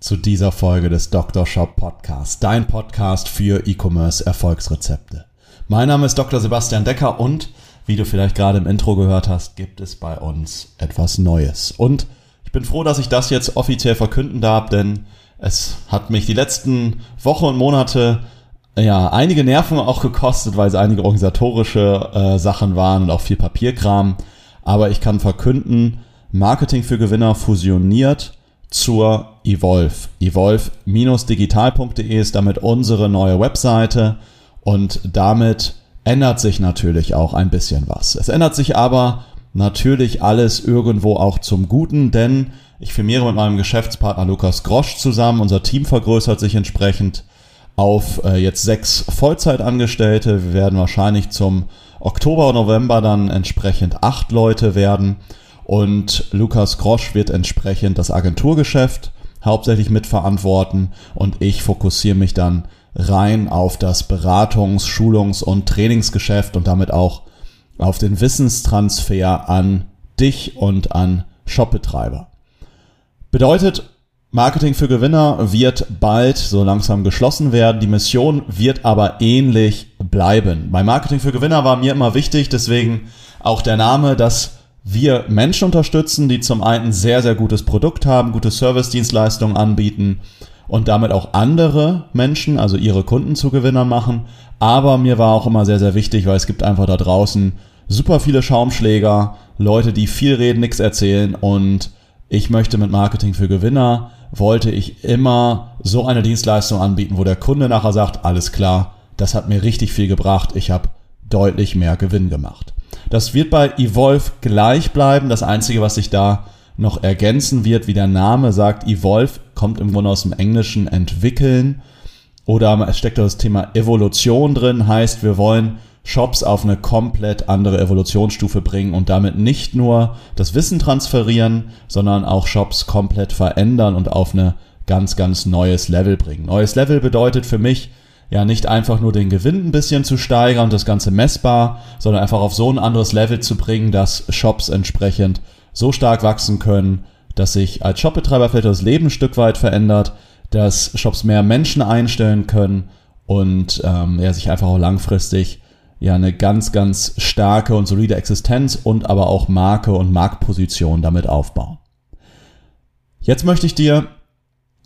zu dieser Folge des Dr. Shop Podcast, dein Podcast für E-Commerce Erfolgsrezepte. Mein Name ist Dr. Sebastian Decker und wie du vielleicht gerade im Intro gehört hast, gibt es bei uns etwas Neues. Und ich bin froh, dass ich das jetzt offiziell verkünden darf, denn es hat mich die letzten Wochen und Monate ja einige Nerven auch gekostet, weil es einige organisatorische äh, Sachen waren und auch viel Papierkram. Aber ich kann verkünden, Marketing für Gewinner fusioniert zur Evolve. Evolve-digital.de ist damit unsere neue Webseite und damit ändert sich natürlich auch ein bisschen was. Es ändert sich aber natürlich alles irgendwo auch zum Guten, denn ich firmiere mit meinem Geschäftspartner Lukas Grosch zusammen. Unser Team vergrößert sich entsprechend auf äh, jetzt sechs Vollzeitangestellte. Wir werden wahrscheinlich zum Oktober, November dann entsprechend acht Leute werden. Und Lukas Grosch wird entsprechend das Agenturgeschäft hauptsächlich mitverantworten und ich fokussiere mich dann rein auf das Beratungs-, Schulungs- und Trainingsgeschäft und damit auch auf den Wissenstransfer an dich und an Shopbetreiber. Bedeutet, Marketing für Gewinner wird bald so langsam geschlossen werden. Die Mission wird aber ähnlich bleiben. Bei Marketing für Gewinner war mir immer wichtig, deswegen auch der Name, dass wir Menschen unterstützen, die zum einen sehr, sehr gutes Produkt haben, gute Service-Dienstleistungen anbieten und damit auch andere Menschen, also ihre Kunden zu Gewinnern machen. Aber mir war auch immer sehr, sehr wichtig, weil es gibt einfach da draußen super viele Schaumschläger, Leute, die viel reden, nichts erzählen und ich möchte mit Marketing für Gewinner, wollte ich immer so eine Dienstleistung anbieten, wo der Kunde nachher sagt, alles klar, das hat mir richtig viel gebracht, ich habe deutlich mehr Gewinn gemacht. Das wird bei Evolve gleich bleiben. Das Einzige, was sich da noch ergänzen wird, wie der Name sagt, Evolve kommt im Grunde aus dem Englischen entwickeln oder es steckt das Thema Evolution drin, heißt wir wollen Shops auf eine komplett andere Evolutionsstufe bringen und damit nicht nur das Wissen transferieren, sondern auch Shops komplett verändern und auf eine ganz, ganz neues Level bringen. Neues Level bedeutet für mich, ja nicht einfach nur den Gewinn ein bisschen zu steigern und das Ganze messbar, sondern einfach auf so ein anderes Level zu bringen, dass Shops entsprechend so stark wachsen können, dass sich als Shopbetreiber vielleicht das Leben ein Stück weit verändert, dass Shops mehr Menschen einstellen können und ähm, ja, sich einfach auch langfristig ja eine ganz, ganz starke und solide Existenz und aber auch Marke und Marktposition damit aufbauen. Jetzt möchte ich dir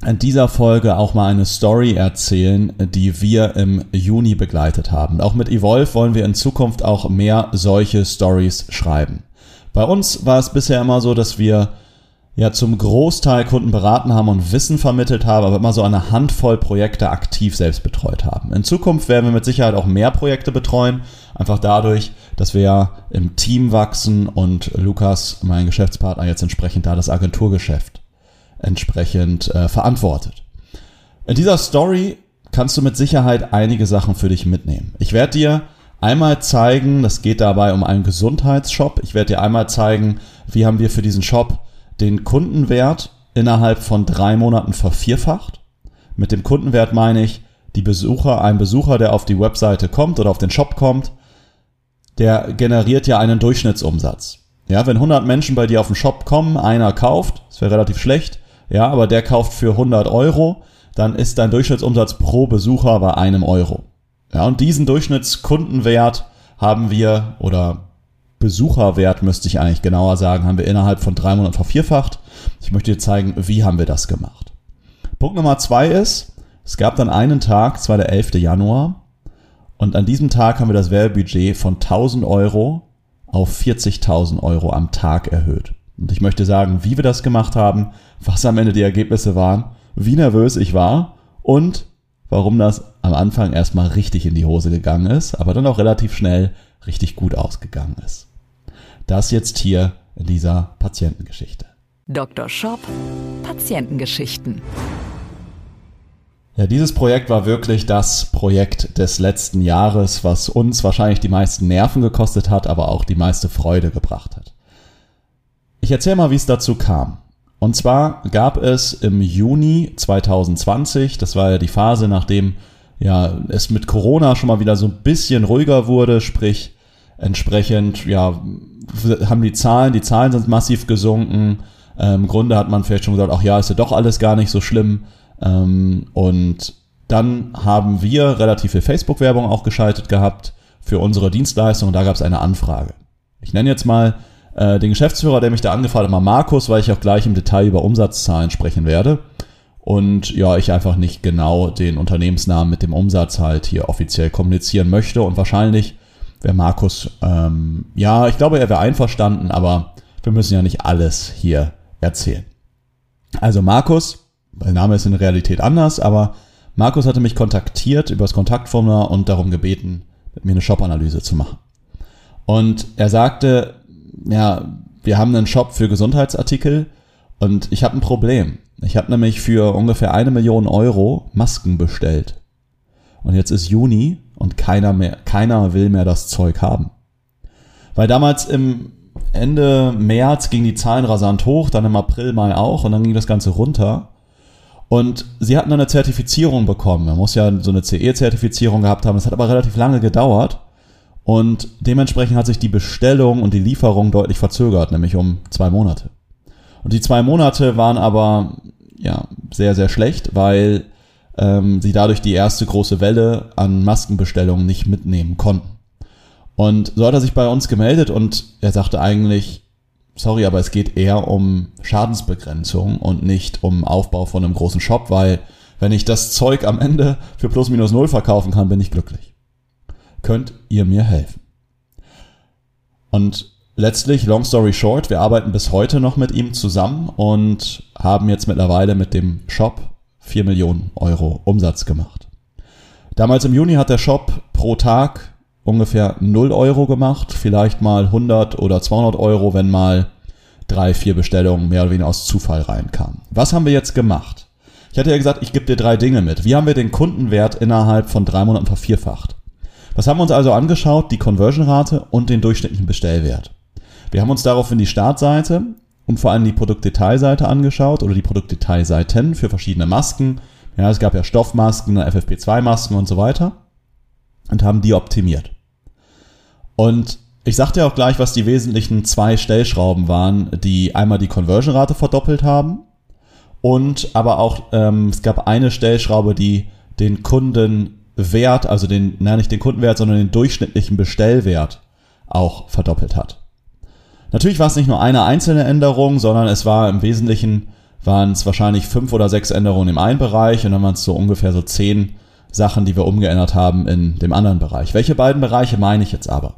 in dieser Folge auch mal eine Story erzählen, die wir im Juni begleitet haben. Auch mit Evolve wollen wir in Zukunft auch mehr solche Stories schreiben. Bei uns war es bisher immer so, dass wir ja zum Großteil Kunden beraten haben und Wissen vermittelt haben, aber immer so eine Handvoll Projekte aktiv selbst betreut haben. In Zukunft werden wir mit Sicherheit auch mehr Projekte betreuen, einfach dadurch, dass wir ja im Team wachsen und Lukas, mein Geschäftspartner, jetzt entsprechend da das Agenturgeschäft entsprechend äh, verantwortet. In dieser Story kannst du mit Sicherheit einige Sachen für dich mitnehmen. Ich werde dir einmal zeigen, das geht dabei um einen Gesundheitsshop. Ich werde dir einmal zeigen, wie haben wir für diesen Shop den Kundenwert innerhalb von drei Monaten vervierfacht. Mit dem Kundenwert meine ich, die Besucher, ein Besucher, der auf die Webseite kommt oder auf den Shop kommt, der generiert ja einen Durchschnittsumsatz. Ja, wenn 100 Menschen bei dir auf den Shop kommen, einer kauft, das wäre relativ schlecht, ja, aber der kauft für 100 Euro, dann ist dein Durchschnittsumsatz pro Besucher bei einem Euro. Ja, und diesen Durchschnittskundenwert haben wir, oder Besucherwert müsste ich eigentlich genauer sagen, haben wir innerhalb von drei Monaten vervierfacht. Ich möchte dir zeigen, wie haben wir das gemacht. Punkt Nummer zwei ist, es gab dann einen Tag, es war der 11. Januar, und an diesem Tag haben wir das Werbebudget von 1000 Euro auf 40.000 Euro am Tag erhöht. Und ich möchte sagen, wie wir das gemacht haben, was am Ende die Ergebnisse waren, wie nervös ich war und warum das am Anfang erstmal richtig in die Hose gegangen ist, aber dann auch relativ schnell richtig gut ausgegangen ist. Das jetzt hier in dieser Patientengeschichte. Dr. Shop Patientengeschichten. Ja, dieses Projekt war wirklich das Projekt des letzten Jahres, was uns wahrscheinlich die meisten Nerven gekostet hat, aber auch die meiste Freude gebracht hat. Erzähle mal, wie es dazu kam. Und zwar gab es im Juni 2020, das war ja die Phase, nachdem ja es mit Corona schon mal wieder so ein bisschen ruhiger wurde, sprich entsprechend ja haben die Zahlen, die Zahlen sind massiv gesunken. Ähm, Im Grunde hat man vielleicht schon gesagt, ach ja, ist ja doch alles gar nicht so schlimm. Ähm, und dann haben wir relativ viel Facebook-Werbung auch geschaltet gehabt für unsere Dienstleistung und da gab es eine Anfrage. Ich nenne jetzt mal äh, den Geschäftsführer, der mich da angefragt hat, mal Markus, weil ich auch gleich im Detail über Umsatzzahlen sprechen werde. Und ja, ich einfach nicht genau den Unternehmensnamen mit dem Umsatz halt hier offiziell kommunizieren möchte. Und wahrscheinlich wäre Markus, ähm, ja, ich glaube, er wäre einverstanden, aber wir müssen ja nicht alles hier erzählen. Also Markus, mein Name ist in Realität anders, aber Markus hatte mich kontaktiert über das Kontaktformular und darum gebeten, mit mir eine Shop-Analyse zu machen. Und er sagte, ja, wir haben einen Shop für Gesundheitsartikel und ich habe ein Problem. Ich habe nämlich für ungefähr eine Million Euro Masken bestellt. Und jetzt ist Juni und keiner mehr, keiner will mehr das Zeug haben. Weil damals im Ende März gingen die Zahlen rasant hoch, dann im April, Mai auch und dann ging das Ganze runter. Und sie hatten dann eine Zertifizierung bekommen. Man muss ja so eine CE-Zertifizierung gehabt haben. Das hat aber relativ lange gedauert. Und dementsprechend hat sich die Bestellung und die Lieferung deutlich verzögert, nämlich um zwei Monate. Und die zwei Monate waren aber ja sehr, sehr schlecht, weil ähm, sie dadurch die erste große Welle an Maskenbestellungen nicht mitnehmen konnten. Und so hat er sich bei uns gemeldet und er sagte eigentlich, sorry, aber es geht eher um Schadensbegrenzung und nicht um Aufbau von einem großen Shop, weil wenn ich das Zeug am Ende für plus minus null verkaufen kann, bin ich glücklich. Könnt ihr mir helfen? Und letztlich, long story short, wir arbeiten bis heute noch mit ihm zusammen und haben jetzt mittlerweile mit dem Shop 4 Millionen Euro Umsatz gemacht. Damals im Juni hat der Shop pro Tag ungefähr 0 Euro gemacht, vielleicht mal 100 oder 200 Euro, wenn mal drei, vier Bestellungen mehr oder weniger aus Zufall reinkamen. Was haben wir jetzt gemacht? Ich hatte ja gesagt, ich gebe dir drei Dinge mit. Wie haben wir den Kundenwert innerhalb von drei Monaten vervierfacht? Was haben wir uns also angeschaut? Die Conversion-Rate und den durchschnittlichen Bestellwert. Wir haben uns daraufhin die Startseite und vor allem die Produktdetailseite angeschaut oder die Produktdetailseiten für verschiedene Masken. Ja, es gab ja Stoffmasken, FFP2-Masken und so weiter und haben die optimiert. Und ich sagte ja auch gleich, was die wesentlichen zwei Stellschrauben waren, die einmal die Conversion-Rate verdoppelt haben und aber auch, ähm, es gab eine Stellschraube, die den Kundenwert, also den, nein, nicht den Kundenwert, sondern den durchschnittlichen Bestellwert auch verdoppelt hat. Natürlich war es nicht nur eine einzelne Änderung, sondern es war im Wesentlichen waren es wahrscheinlich fünf oder sechs Änderungen im einen Bereich und dann waren es so ungefähr so zehn Sachen, die wir umgeändert haben in dem anderen Bereich. Welche beiden Bereiche meine ich jetzt aber?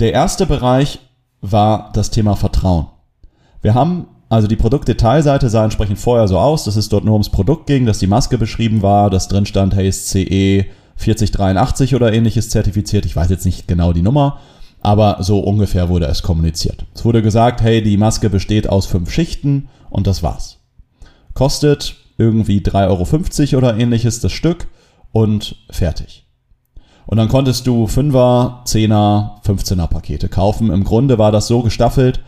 Der erste Bereich war das Thema Vertrauen. Wir haben also die Produktdetailseite sah entsprechend vorher so aus, dass es dort nur ums Produkt ging, dass die Maske beschrieben war, dass drin stand, hey, ist CE 4083 oder ähnliches zertifiziert. Ich weiß jetzt nicht genau die Nummer, aber so ungefähr wurde es kommuniziert. Es wurde gesagt, hey, die Maske besteht aus fünf Schichten und das war's. Kostet irgendwie 3,50 Euro oder ähnliches das Stück und fertig. Und dann konntest du 5er, 10er, 15er Pakete kaufen. Im Grunde war das so gestaffelt,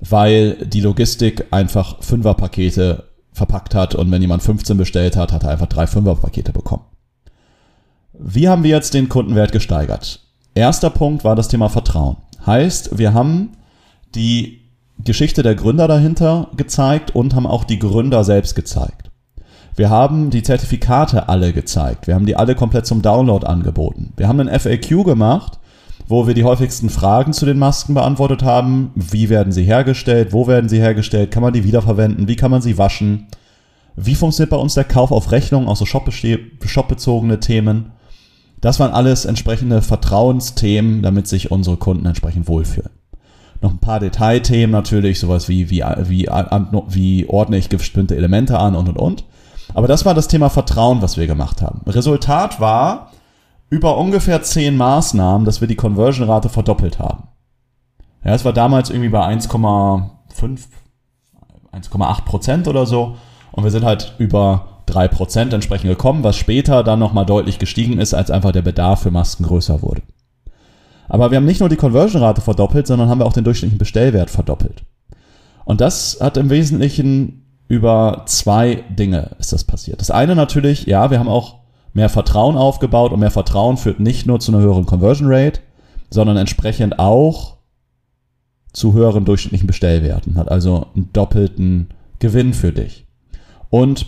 weil die Logistik einfach 5er Pakete verpackt hat und wenn jemand 15 bestellt hat, hat er einfach drei 5er Pakete bekommen. Wie haben wir jetzt den Kundenwert gesteigert? Erster Punkt war das Thema Vertrauen. Heißt, wir haben die Geschichte der Gründer dahinter gezeigt und haben auch die Gründer selbst gezeigt. Wir haben die Zertifikate alle gezeigt. Wir haben die alle komplett zum Download angeboten. Wir haben einen FAQ gemacht, wo wir die häufigsten Fragen zu den Masken beantwortet haben. Wie werden sie hergestellt? Wo werden sie hergestellt? Kann man die wiederverwenden? Wie kann man sie waschen? Wie funktioniert bei uns der Kauf auf Rechnung? Auch so shopbezogene Themen. Das waren alles entsprechende Vertrauensthemen, damit sich unsere Kunden entsprechend wohlfühlen. Noch ein paar Detailthemen natürlich, sowas wie, wie, wie, wie ordne ich bestimmte Elemente an und und und. Aber das war das Thema Vertrauen, was wir gemacht haben. Resultat war über ungefähr zehn Maßnahmen, dass wir die Conversion-Rate verdoppelt haben. Ja, es war damals irgendwie bei 1,5, 1,8 Prozent oder so. Und wir sind halt über 3% entsprechend gekommen, was später dann nochmal deutlich gestiegen ist, als einfach der Bedarf für Masken größer wurde. Aber wir haben nicht nur die Conversion-Rate verdoppelt, sondern haben wir auch den durchschnittlichen Bestellwert verdoppelt. Und das hat im Wesentlichen über zwei Dinge ist das passiert. Das eine natürlich, ja, wir haben auch mehr Vertrauen aufgebaut und mehr Vertrauen führt nicht nur zu einer höheren Conversion Rate, sondern entsprechend auch zu höheren durchschnittlichen Bestellwerten, hat also einen doppelten Gewinn für dich. Und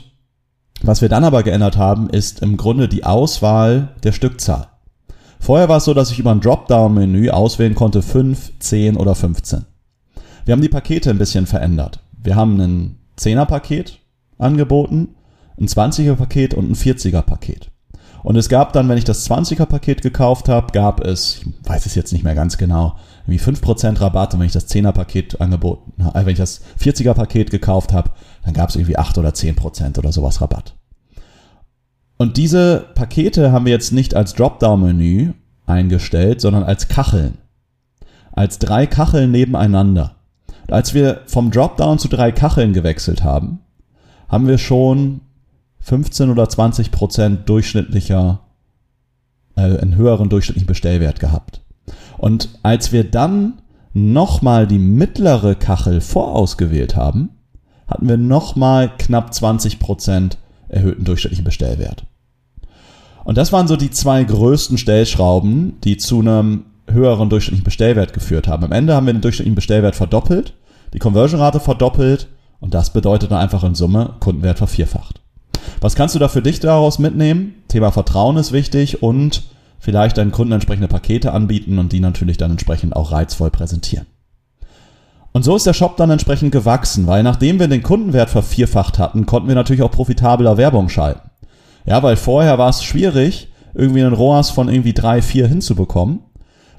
was wir dann aber geändert haben, ist im Grunde die Auswahl der Stückzahl. Vorher war es so, dass ich über ein Dropdown-Menü auswählen konnte 5, 10 oder 15. Wir haben die Pakete ein bisschen verändert. Wir haben ein 10er-Paket angeboten, ein 20er-Paket und ein 40er-Paket. Und es gab dann, wenn ich das 20er-Paket gekauft habe, gab es, ich weiß es jetzt nicht mehr ganz genau, wie 5% Rabatt. Und wenn ich das 10er-Paket angeboten, äh, wenn ich das 40er-Paket gekauft habe, dann gab es irgendwie 8 oder 10% oder sowas Rabatt. Und diese Pakete haben wir jetzt nicht als Dropdown-Menü eingestellt, sondern als Kacheln. Als drei Kacheln nebeneinander. Und als wir vom Dropdown zu drei Kacheln gewechselt haben, haben wir schon 15 oder 20 Prozent durchschnittlicher, äh, einen höheren durchschnittlichen Bestellwert gehabt. Und als wir dann nochmal die mittlere Kachel vorausgewählt haben, hatten wir nochmal knapp 20 Prozent erhöhten durchschnittlichen Bestellwert. Und das waren so die zwei größten Stellschrauben, die zu einem höheren durchschnittlichen Bestellwert geführt haben. Am Ende haben wir den durchschnittlichen Bestellwert verdoppelt, die Conversion-Rate verdoppelt und das bedeutet dann einfach in Summe Kundenwert vervierfacht. Was kannst du da für dich daraus mitnehmen? Thema Vertrauen ist wichtig und vielleicht deinen Kunden entsprechende Pakete anbieten und die natürlich dann entsprechend auch reizvoll präsentieren. Und so ist der Shop dann entsprechend gewachsen, weil nachdem wir den Kundenwert vervierfacht hatten, konnten wir natürlich auch profitabler Werbung schalten. Ja, weil vorher war es schwierig, irgendwie einen ROAS von irgendwie drei, vier hinzubekommen.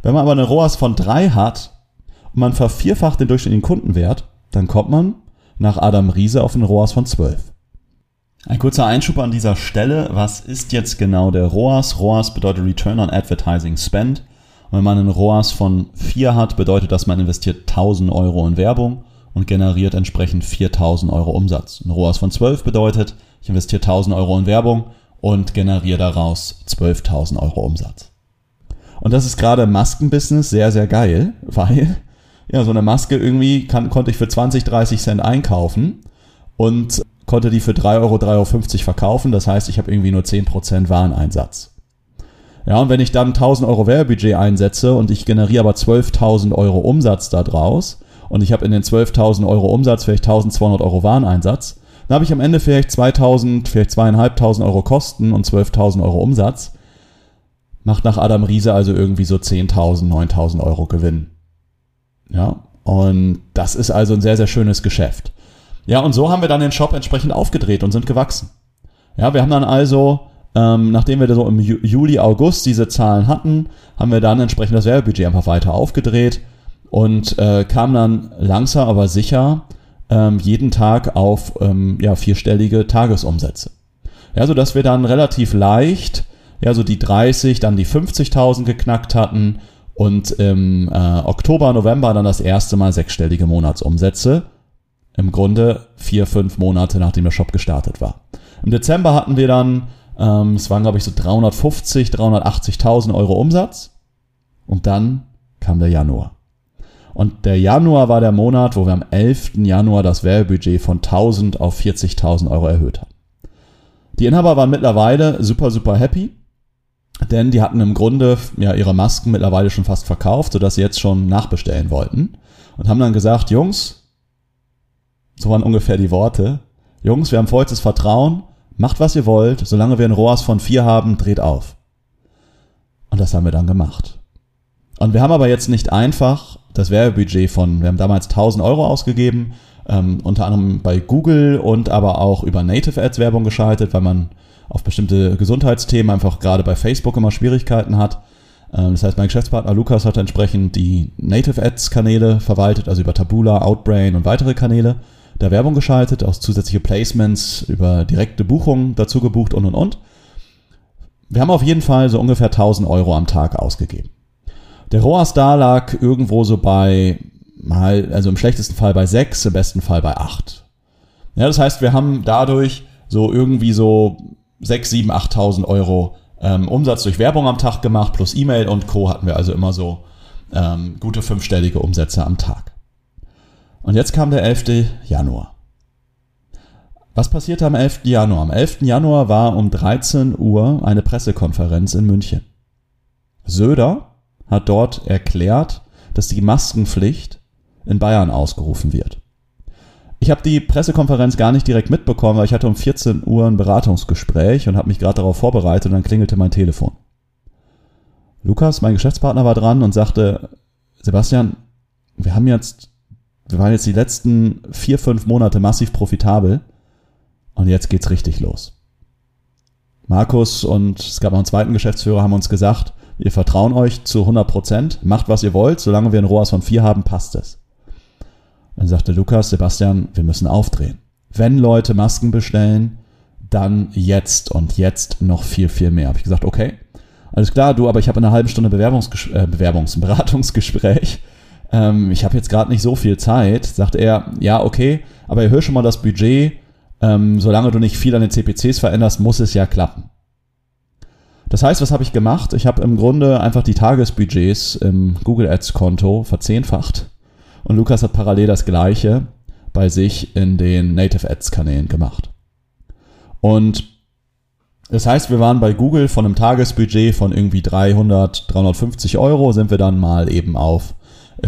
Wenn man aber einen ROAS von drei hat und man vervierfacht den durchschnittlichen Kundenwert, dann kommt man nach Adam Riese auf einen ROAS von zwölf. Ein kurzer Einschub an dieser Stelle. Was ist jetzt genau der ROAS? ROAS bedeutet Return on Advertising Spend. Und wenn man einen ROAS von 4 hat, bedeutet das, man investiert 1000 Euro in Werbung und generiert entsprechend 4000 Euro Umsatz. Ein ROAS von 12 bedeutet, ich investiere 1000 Euro in Werbung und generiere daraus 12.000 Euro Umsatz. Und das ist gerade im Maskenbusiness sehr, sehr geil, weil ja, so eine Maske irgendwie kann, konnte ich für 20, 30 Cent einkaufen und konnte die für 3 Euro, 3,50 Euro verkaufen. Das heißt, ich habe irgendwie nur 10% Wareneinsatz. Ja, und wenn ich dann 1000 Euro Werbebudget einsetze und ich generiere aber 12.000 Euro Umsatz daraus und ich habe in den 12.000 Euro Umsatz vielleicht 1200 Euro Wareneinsatz, dann habe ich am Ende vielleicht 2000, vielleicht 2500 Euro Kosten und 12.000 Euro Umsatz. Macht nach Adam Riese also irgendwie so 10.000, 9.000 Euro Gewinn. Ja, und das ist also ein sehr, sehr schönes Geschäft. Ja, und so haben wir dann den Shop entsprechend aufgedreht und sind gewachsen. Ja, wir haben dann also, ähm, nachdem wir so im Juli, August diese Zahlen hatten, haben wir dann entsprechend das Werbebudget einfach weiter aufgedreht und äh, kam dann langsam aber sicher ähm, jeden Tag auf ähm, ja, vierstellige Tagesumsätze. Ja, so dass wir dann relativ leicht ja, so die 30, dann die 50.000 geknackt hatten und im äh, Oktober, November dann das erste Mal sechsstellige Monatsumsätze im Grunde vier, fünf Monate nachdem der Shop gestartet war. Im Dezember hatten wir dann, ähm, es waren glaube ich so 350, 380.000 Euro Umsatz. Und dann kam der Januar. Und der Januar war der Monat, wo wir am 11. Januar das Werbebudget von 1000 auf 40.000 Euro erhöht haben. Die Inhaber waren mittlerweile super, super happy, denn die hatten im Grunde ja ihre Masken mittlerweile schon fast verkauft, sodass sie jetzt schon nachbestellen wollten und haben dann gesagt, Jungs, so waren ungefähr die Worte. Jungs, wir haben vollstes Vertrauen. Macht, was ihr wollt. Solange wir ein ROAS von vier haben, dreht auf. Und das haben wir dann gemacht. Und wir haben aber jetzt nicht einfach das Werbebudget von, wir haben damals 1000 Euro ausgegeben, ähm, unter anderem bei Google und aber auch über Native Ads Werbung geschaltet, weil man auf bestimmte Gesundheitsthemen einfach gerade bei Facebook immer Schwierigkeiten hat. Ähm, das heißt, mein Geschäftspartner Lukas hat entsprechend die Native Ads Kanäle verwaltet, also über Taboola, Outbrain und weitere Kanäle da Werbung geschaltet, aus zusätzliche Placements über direkte Buchungen dazu gebucht und und und. Wir haben auf jeden Fall so ungefähr 1000 Euro am Tag ausgegeben. Der ROAS da lag irgendwo so bei mal, also im schlechtesten Fall bei 6, im besten Fall bei 8. Ja, das heißt, wir haben dadurch so irgendwie so 6, 7, 8.000 Euro ähm, Umsatz durch Werbung am Tag gemacht, plus E-Mail und Co. hatten wir also immer so ähm, gute fünfstellige Umsätze am Tag. Und jetzt kam der 11. Januar. Was passierte am 11. Januar? Am 11. Januar war um 13 Uhr eine Pressekonferenz in München. Söder hat dort erklärt, dass die Maskenpflicht in Bayern ausgerufen wird. Ich habe die Pressekonferenz gar nicht direkt mitbekommen, weil ich hatte um 14 Uhr ein Beratungsgespräch und habe mich gerade darauf vorbereitet und dann klingelte mein Telefon. Lukas, mein Geschäftspartner, war dran und sagte, Sebastian, wir haben jetzt, wir waren jetzt die letzten vier, fünf Monate massiv profitabel und jetzt geht's richtig los. Markus und es gab noch einen zweiten Geschäftsführer, haben uns gesagt, wir vertrauen euch zu 100 Prozent, macht was ihr wollt, solange wir ein ROAS von vier haben, passt es. Dann sagte Lukas, Sebastian, wir müssen aufdrehen. Wenn Leute Masken bestellen, dann jetzt und jetzt noch viel, viel mehr. Habe ich gesagt, okay, alles klar, du, aber ich habe eine halbe Stunde Bewerbungsges äh, Bewerbungs Beratungsgespräch. Ähm, ich habe jetzt gerade nicht so viel Zeit. Sagt er, ja, okay, aber erhöhe schon mal das Budget. Ähm, solange du nicht viel an den CPCs veränderst, muss es ja klappen. Das heißt, was habe ich gemacht? Ich habe im Grunde einfach die Tagesbudgets im Google Ads Konto verzehnfacht und Lukas hat parallel das gleiche bei sich in den Native Ads Kanälen gemacht. Und das heißt, wir waren bei Google von einem Tagesbudget von irgendwie 300, 350 Euro, sind wir dann mal eben auf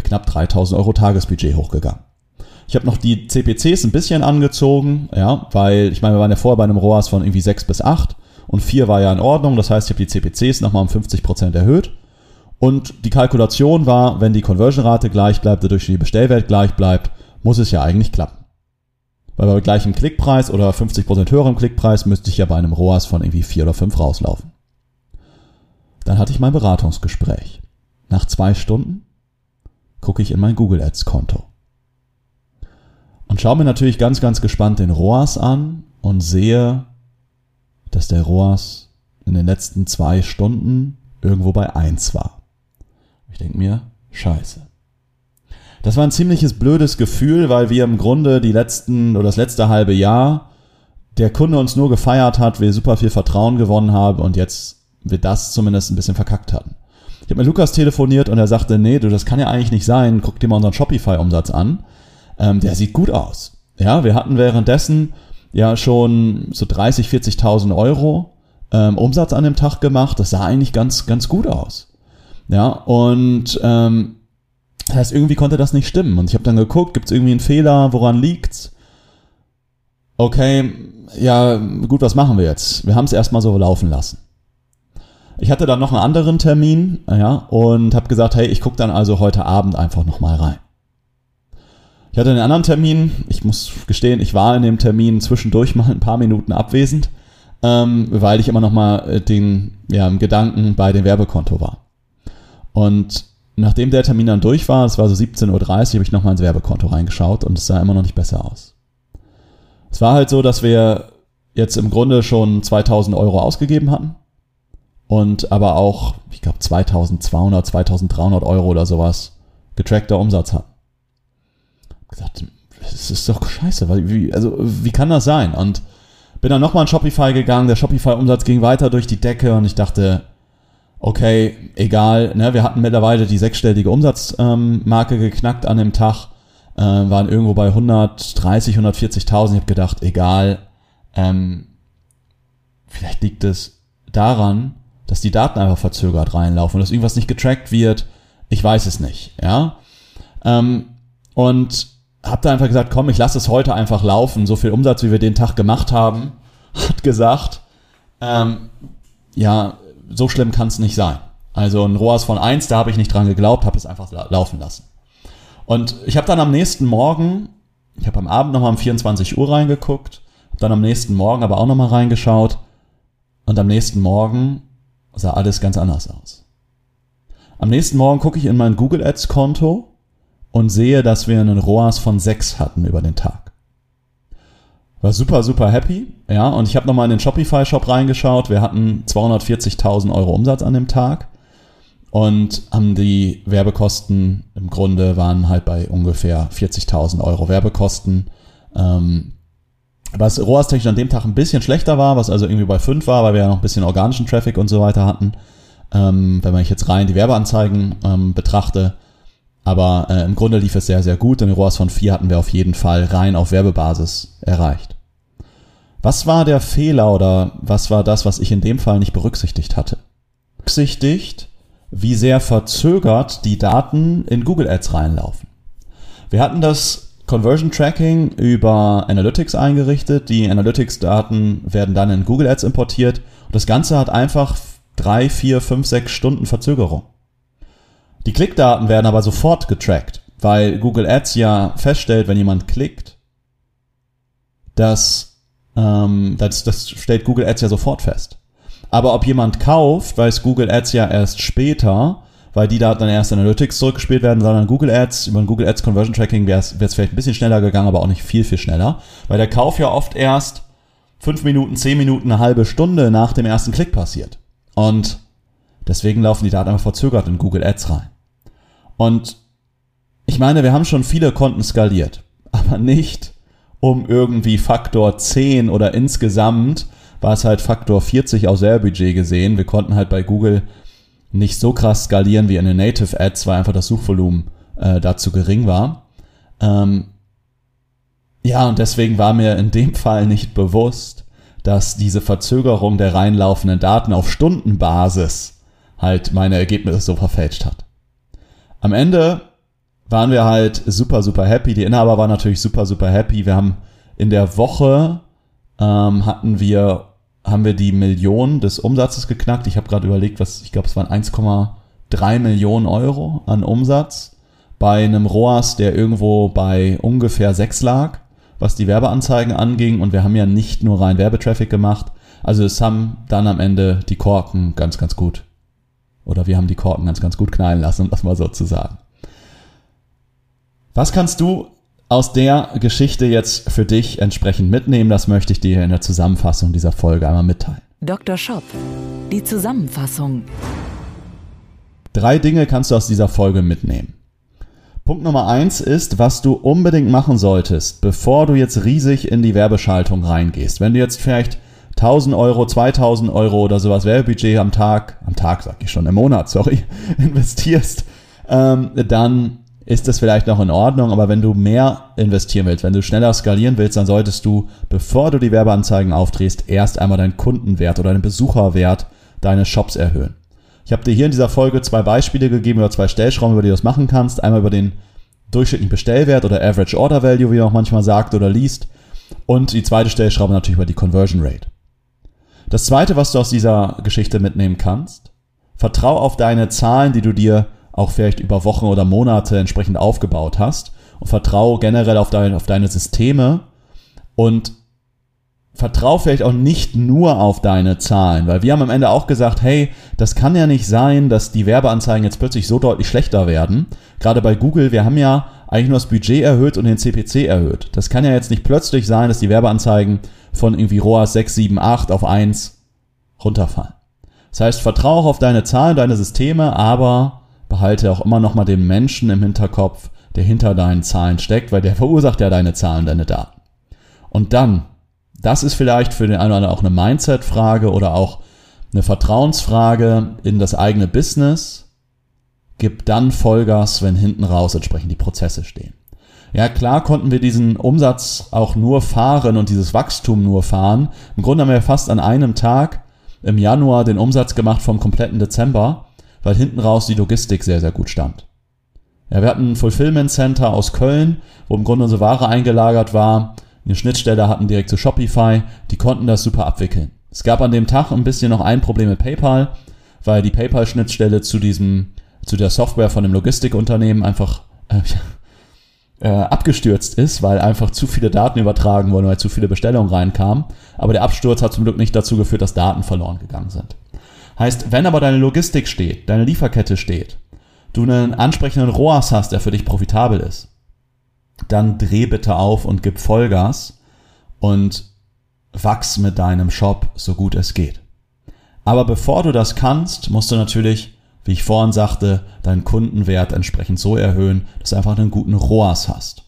knapp 3000 Euro Tagesbudget hochgegangen. Ich habe noch die CPCs ein bisschen angezogen, ja, weil ich meine, wir waren ja vorher bei einem ROAS von irgendwie 6 bis 8 und 4 war ja in Ordnung. Das heißt, ich habe die CPCs nochmal um 50 Prozent erhöht und die Kalkulation war, wenn die Conversion-Rate gleich bleibt, der durch die Bestellwert gleich bleibt, muss es ja eigentlich klappen. Weil bei gleichem Klickpreis oder 50% höherem Klickpreis müsste ich ja bei einem ROAS von irgendwie 4 oder 5 rauslaufen. Dann hatte ich mein Beratungsgespräch. Nach zwei Stunden gucke ich in mein Google Ads Konto. Und schaue mir natürlich ganz, ganz gespannt den ROAS an und sehe, dass der ROAS in den letzten zwei Stunden irgendwo bei 1 war. Ich denke mir, scheiße. Das war ein ziemliches blödes Gefühl, weil wir im Grunde die letzten oder das letzte halbe Jahr der Kunde uns nur gefeiert hat, wir super viel Vertrauen gewonnen haben und jetzt wir das zumindest ein bisschen verkackt hatten. Ich habe mit Lukas telefoniert und er sagte, nee, du, das kann ja eigentlich nicht sein, guck dir mal unseren Shopify-Umsatz an. Ähm, der sieht gut aus. Ja, wir hatten währenddessen ja schon so 30, 40.000 Euro ähm, Umsatz an dem Tag gemacht. Das sah eigentlich ganz, ganz gut aus. Ja, und ähm, das heißt, irgendwie konnte das nicht stimmen. Und ich habe dann geguckt, gibt es irgendwie einen Fehler, woran liegt's? Okay, ja, gut, was machen wir jetzt? Wir haben es erstmal so laufen lassen. Ich hatte dann noch einen anderen Termin, ja, und habe gesagt, hey, ich gucke dann also heute Abend einfach nochmal rein. Ich hatte einen anderen Termin, ich muss gestehen, ich war in dem Termin zwischendurch mal ein paar Minuten abwesend, ähm, weil ich immer nochmal den ja, Gedanken bei dem Werbekonto war. Und nachdem der Termin dann durch war, es war so 17.30 Uhr, habe ich nochmal ins Werbekonto reingeschaut und es sah immer noch nicht besser aus. Es war halt so, dass wir jetzt im Grunde schon 2000 Euro ausgegeben hatten und aber auch, ich glaube, 2200, 2300 Euro oder sowas getrackter Umsatz hatten. Ich gesagt, das ist doch scheiße, weil, wie, also, wie kann das sein? Und bin dann nochmal in Shopify gegangen, der Shopify-Umsatz ging weiter durch die Decke und ich dachte, okay, egal, ne, wir hatten mittlerweile die sechsstellige Umsatzmarke ähm, geknackt an dem Tag, äh, waren irgendwo bei 130, 140.000. Ich habe gedacht, egal, ähm, vielleicht liegt es daran, dass die Daten einfach verzögert reinlaufen dass irgendwas nicht getrackt wird. Ich weiß es nicht, ja. Ähm, und habe da einfach gesagt, komm, ich lasse es heute einfach laufen. So viel Umsatz, wie wir den Tag gemacht haben, hat gesagt, ähm, ja, so schlimm kann es nicht sein. Also ein ROAS von 1, da habe ich nicht dran geglaubt, habe es einfach laufen lassen. Und ich habe dann am nächsten Morgen, ich habe am Abend nochmal um 24 Uhr reingeguckt, habe dann am nächsten Morgen aber auch nochmal reingeschaut und am nächsten Morgen sah alles ganz anders aus. Am nächsten Morgen gucke ich in mein Google Ads Konto und sehe, dass wir einen ROAS von 6 hatten über den Tag. War super, super happy. Ja, und ich habe nochmal in den Shopify-Shop reingeschaut. Wir hatten 240.000 Euro Umsatz an dem Tag und haben die Werbekosten im Grunde waren halt bei ungefähr 40.000 Euro Werbekosten. Ähm, was ROAS-technisch an dem Tag ein bisschen schlechter war, was also irgendwie bei 5 war, weil wir ja noch ein bisschen organischen Traffic und so weiter hatten, ähm, wenn man jetzt rein die Werbeanzeigen ähm, betrachte. Aber äh, im Grunde lief es sehr, sehr gut. Den ROAS von 4 hatten wir auf jeden Fall rein auf Werbebasis erreicht. Was war der Fehler oder was war das, was ich in dem Fall nicht berücksichtigt hatte? Berücksichtigt, wie sehr verzögert die Daten in Google Ads reinlaufen. Wir hatten das Conversion Tracking über Analytics eingerichtet. Die Analytics-Daten werden dann in Google Ads importiert. Und das Ganze hat einfach drei, vier, fünf, sechs Stunden Verzögerung. Die Klickdaten werden aber sofort getrackt, weil Google Ads ja feststellt, wenn jemand klickt, dass ähm, das, das stellt Google Ads ja sofort fest. Aber ob jemand kauft, weiß Google Ads ja erst später, weil die Daten dann erst Analytics zurückgespielt werden, sondern Google Ads, über ein Google Ads Conversion Tracking wäre es vielleicht ein bisschen schneller gegangen, aber auch nicht viel, viel schneller. Weil der Kauf ja oft erst fünf Minuten, zehn Minuten, eine halbe Stunde nach dem ersten Klick passiert. Und deswegen laufen die Daten einfach verzögert in Google Ads rein. Und ich meine, wir haben schon viele Konten skaliert, aber nicht um irgendwie Faktor 10 oder insgesamt war es halt Faktor 40 aus Budget gesehen. Wir konnten halt bei Google nicht so krass skalieren wie in den Native Ads, weil einfach das Suchvolumen äh, dazu gering war. Ähm, ja, und deswegen war mir in dem Fall nicht bewusst, dass diese Verzögerung der reinlaufenden Daten auf Stundenbasis halt meine Ergebnisse so verfälscht hat. Am Ende waren wir halt super, super happy. Die Inhaber waren natürlich super, super happy. Wir haben in der Woche ähm, hatten wir, haben wir die Million des Umsatzes geknackt. Ich habe gerade überlegt, was, ich glaube, es waren 1,3 Millionen Euro an Umsatz bei einem ROAS, der irgendwo bei ungefähr 6 lag, was die Werbeanzeigen anging. Und wir haben ja nicht nur rein Werbetraffic gemacht. Also es haben dann am Ende die Korken ganz, ganz gut. Oder wir haben die Korken ganz, ganz gut knallen lassen, um das mal so zu sagen. Was kannst du aus der Geschichte jetzt für dich entsprechend mitnehmen? Das möchte ich dir in der Zusammenfassung dieser Folge einmal mitteilen. Dr. Shop, die Zusammenfassung. Drei Dinge kannst du aus dieser Folge mitnehmen. Punkt Nummer eins ist, was du unbedingt machen solltest, bevor du jetzt riesig in die Werbeschaltung reingehst. Wenn du jetzt vielleicht 1000 Euro, 2000 Euro oder sowas Werbebudget am Tag, am Tag sag ich schon, im Monat, sorry, investierst, ähm, dann ist das vielleicht noch in Ordnung, aber wenn du mehr investieren willst, wenn du schneller skalieren willst, dann solltest du, bevor du die Werbeanzeigen aufdrehst, erst einmal deinen Kundenwert oder deinen Besucherwert deines Shops erhöhen. Ich habe dir hier in dieser Folge zwei Beispiele gegeben über zwei Stellschrauben, über die du das machen kannst. Einmal über den durchschnittlichen Bestellwert oder Average Order Value, wie man auch manchmal sagt oder liest. Und die zweite Stellschraube natürlich über die Conversion Rate. Das zweite, was du aus dieser Geschichte mitnehmen kannst, vertrau auf deine Zahlen, die du dir auch vielleicht über Wochen oder Monate entsprechend aufgebaut hast und vertraue generell auf, dein, auf deine Systeme und vertraue vielleicht auch nicht nur auf deine Zahlen, weil wir haben am Ende auch gesagt, hey, das kann ja nicht sein, dass die Werbeanzeigen jetzt plötzlich so deutlich schlechter werden. Gerade bei Google, wir haben ja eigentlich nur das Budget erhöht und den CPC erhöht. Das kann ja jetzt nicht plötzlich sein, dass die Werbeanzeigen von irgendwie ROAS 6, 7, 8 auf 1 runterfallen. Das heißt, vertraue auf deine Zahlen, deine Systeme, aber behalte auch immer noch mal den Menschen im Hinterkopf, der hinter deinen Zahlen steckt, weil der verursacht ja deine Zahlen, deine Daten. Und dann, das ist vielleicht für den einen oder anderen auch eine Mindset-Frage oder auch eine Vertrauensfrage in das eigene Business. Gib dann Vollgas, wenn hinten raus entsprechend die Prozesse stehen. Ja, klar konnten wir diesen Umsatz auch nur fahren und dieses Wachstum nur fahren. Im Grunde haben wir fast an einem Tag im Januar den Umsatz gemacht vom kompletten Dezember weil hinten raus die Logistik sehr, sehr gut stand. Ja, wir hatten ein Fulfillment Center aus Köln, wo im Grunde unsere Ware eingelagert war. Eine Schnittstelle hatten direkt zu Shopify. Die konnten das super abwickeln. Es gab an dem Tag ein bisschen noch ein Problem mit PayPal, weil die PayPal-Schnittstelle zu diesem, zu der Software von dem Logistikunternehmen einfach äh, äh, abgestürzt ist, weil einfach zu viele Daten übertragen wurden, weil zu viele Bestellungen reinkamen. Aber der Absturz hat zum Glück nicht dazu geführt, dass Daten verloren gegangen sind. Heißt, wenn aber deine Logistik steht, deine Lieferkette steht, du einen ansprechenden ROAS hast, der für dich profitabel ist, dann dreh bitte auf und gib Vollgas und wachs mit deinem Shop so gut es geht. Aber bevor du das kannst, musst du natürlich, wie ich vorhin sagte, deinen Kundenwert entsprechend so erhöhen, dass du einfach einen guten ROAS hast.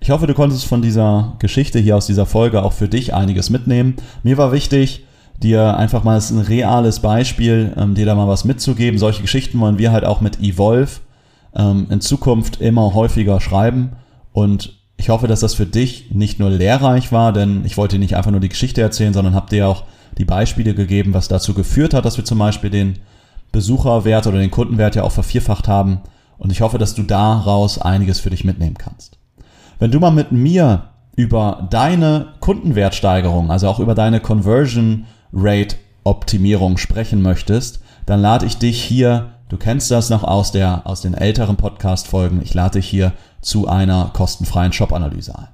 Ich hoffe, du konntest von dieser Geschichte hier aus dieser Folge auch für dich einiges mitnehmen. Mir war wichtig, dir einfach mal ein reales Beispiel, ähm, dir da mal was mitzugeben. Solche Geschichten wollen wir halt auch mit Evolve ähm, in Zukunft immer häufiger schreiben. Und ich hoffe, dass das für dich nicht nur lehrreich war, denn ich wollte dir nicht einfach nur die Geschichte erzählen, sondern habe dir auch die Beispiele gegeben, was dazu geführt hat, dass wir zum Beispiel den Besucherwert oder den Kundenwert ja auch vervierfacht haben. Und ich hoffe, dass du daraus einiges für dich mitnehmen kannst. Wenn du mal mit mir über deine Kundenwertsteigerung, also auch über deine Conversion Rate Optimierung sprechen möchtest, dann lade ich dich hier, du kennst das noch aus der, aus den älteren Podcast Folgen, ich lade dich hier zu einer kostenfreien Shop-Analyse ein.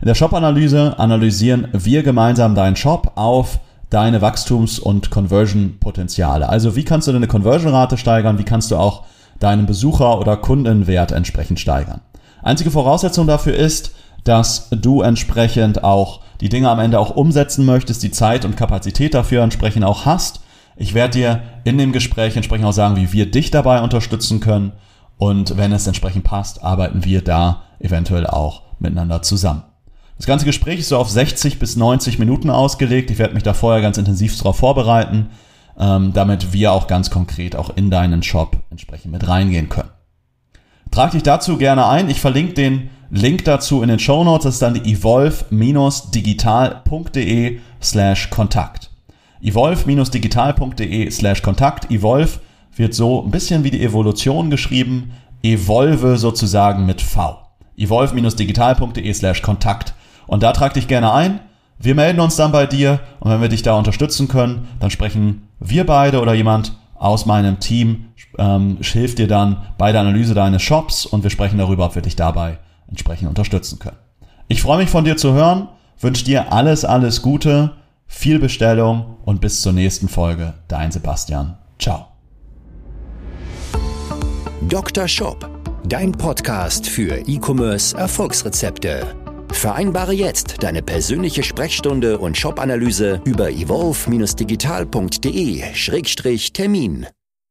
In der Shop-Analyse analysieren wir gemeinsam deinen Shop auf deine Wachstums- und Conversion-Potenziale. Also wie kannst du deine Conversion-Rate steigern? Wie kannst du auch deinen Besucher- oder Kundenwert entsprechend steigern? Einzige Voraussetzung dafür ist, dass du entsprechend auch die Dinge am Ende auch umsetzen möchtest, die Zeit und Kapazität dafür entsprechend auch hast. Ich werde dir in dem Gespräch entsprechend auch sagen, wie wir dich dabei unterstützen können. Und wenn es entsprechend passt, arbeiten wir da eventuell auch miteinander zusammen. Das ganze Gespräch ist so auf 60 bis 90 Minuten ausgelegt. Ich werde mich da vorher ganz intensiv darauf vorbereiten, ähm, damit wir auch ganz konkret auch in deinen Shop entsprechend mit reingehen können. Trag dich dazu gerne ein. Ich verlinke den Link dazu in den Show Notes. Das ist dann die evolve-digital.de slash Kontakt. evolve-digital.de slash Kontakt. Evolve wird so ein bisschen wie die Evolution geschrieben. Evolve sozusagen mit V. evolve-digital.de slash Kontakt. Und da trag dich gerne ein. Wir melden uns dann bei dir und wenn wir dich da unterstützen können, dann sprechen wir beide oder jemand aus meinem Team ähm, hilft dir dann bei der Analyse deines Shops und wir sprechen darüber, ob wir dich dabei entsprechend unterstützen können. Ich freue mich von dir zu hören, wünsche dir alles, alles Gute, viel Bestellung und bis zur nächsten Folge. Dein Sebastian. Ciao. Dr. Shop, dein Podcast für E-Commerce Erfolgsrezepte. Vereinbare jetzt deine persönliche Sprechstunde und Shop-Analyse über evolve-digital.de-termin.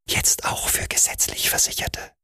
Jetzt auch für gesetzlich Versicherte.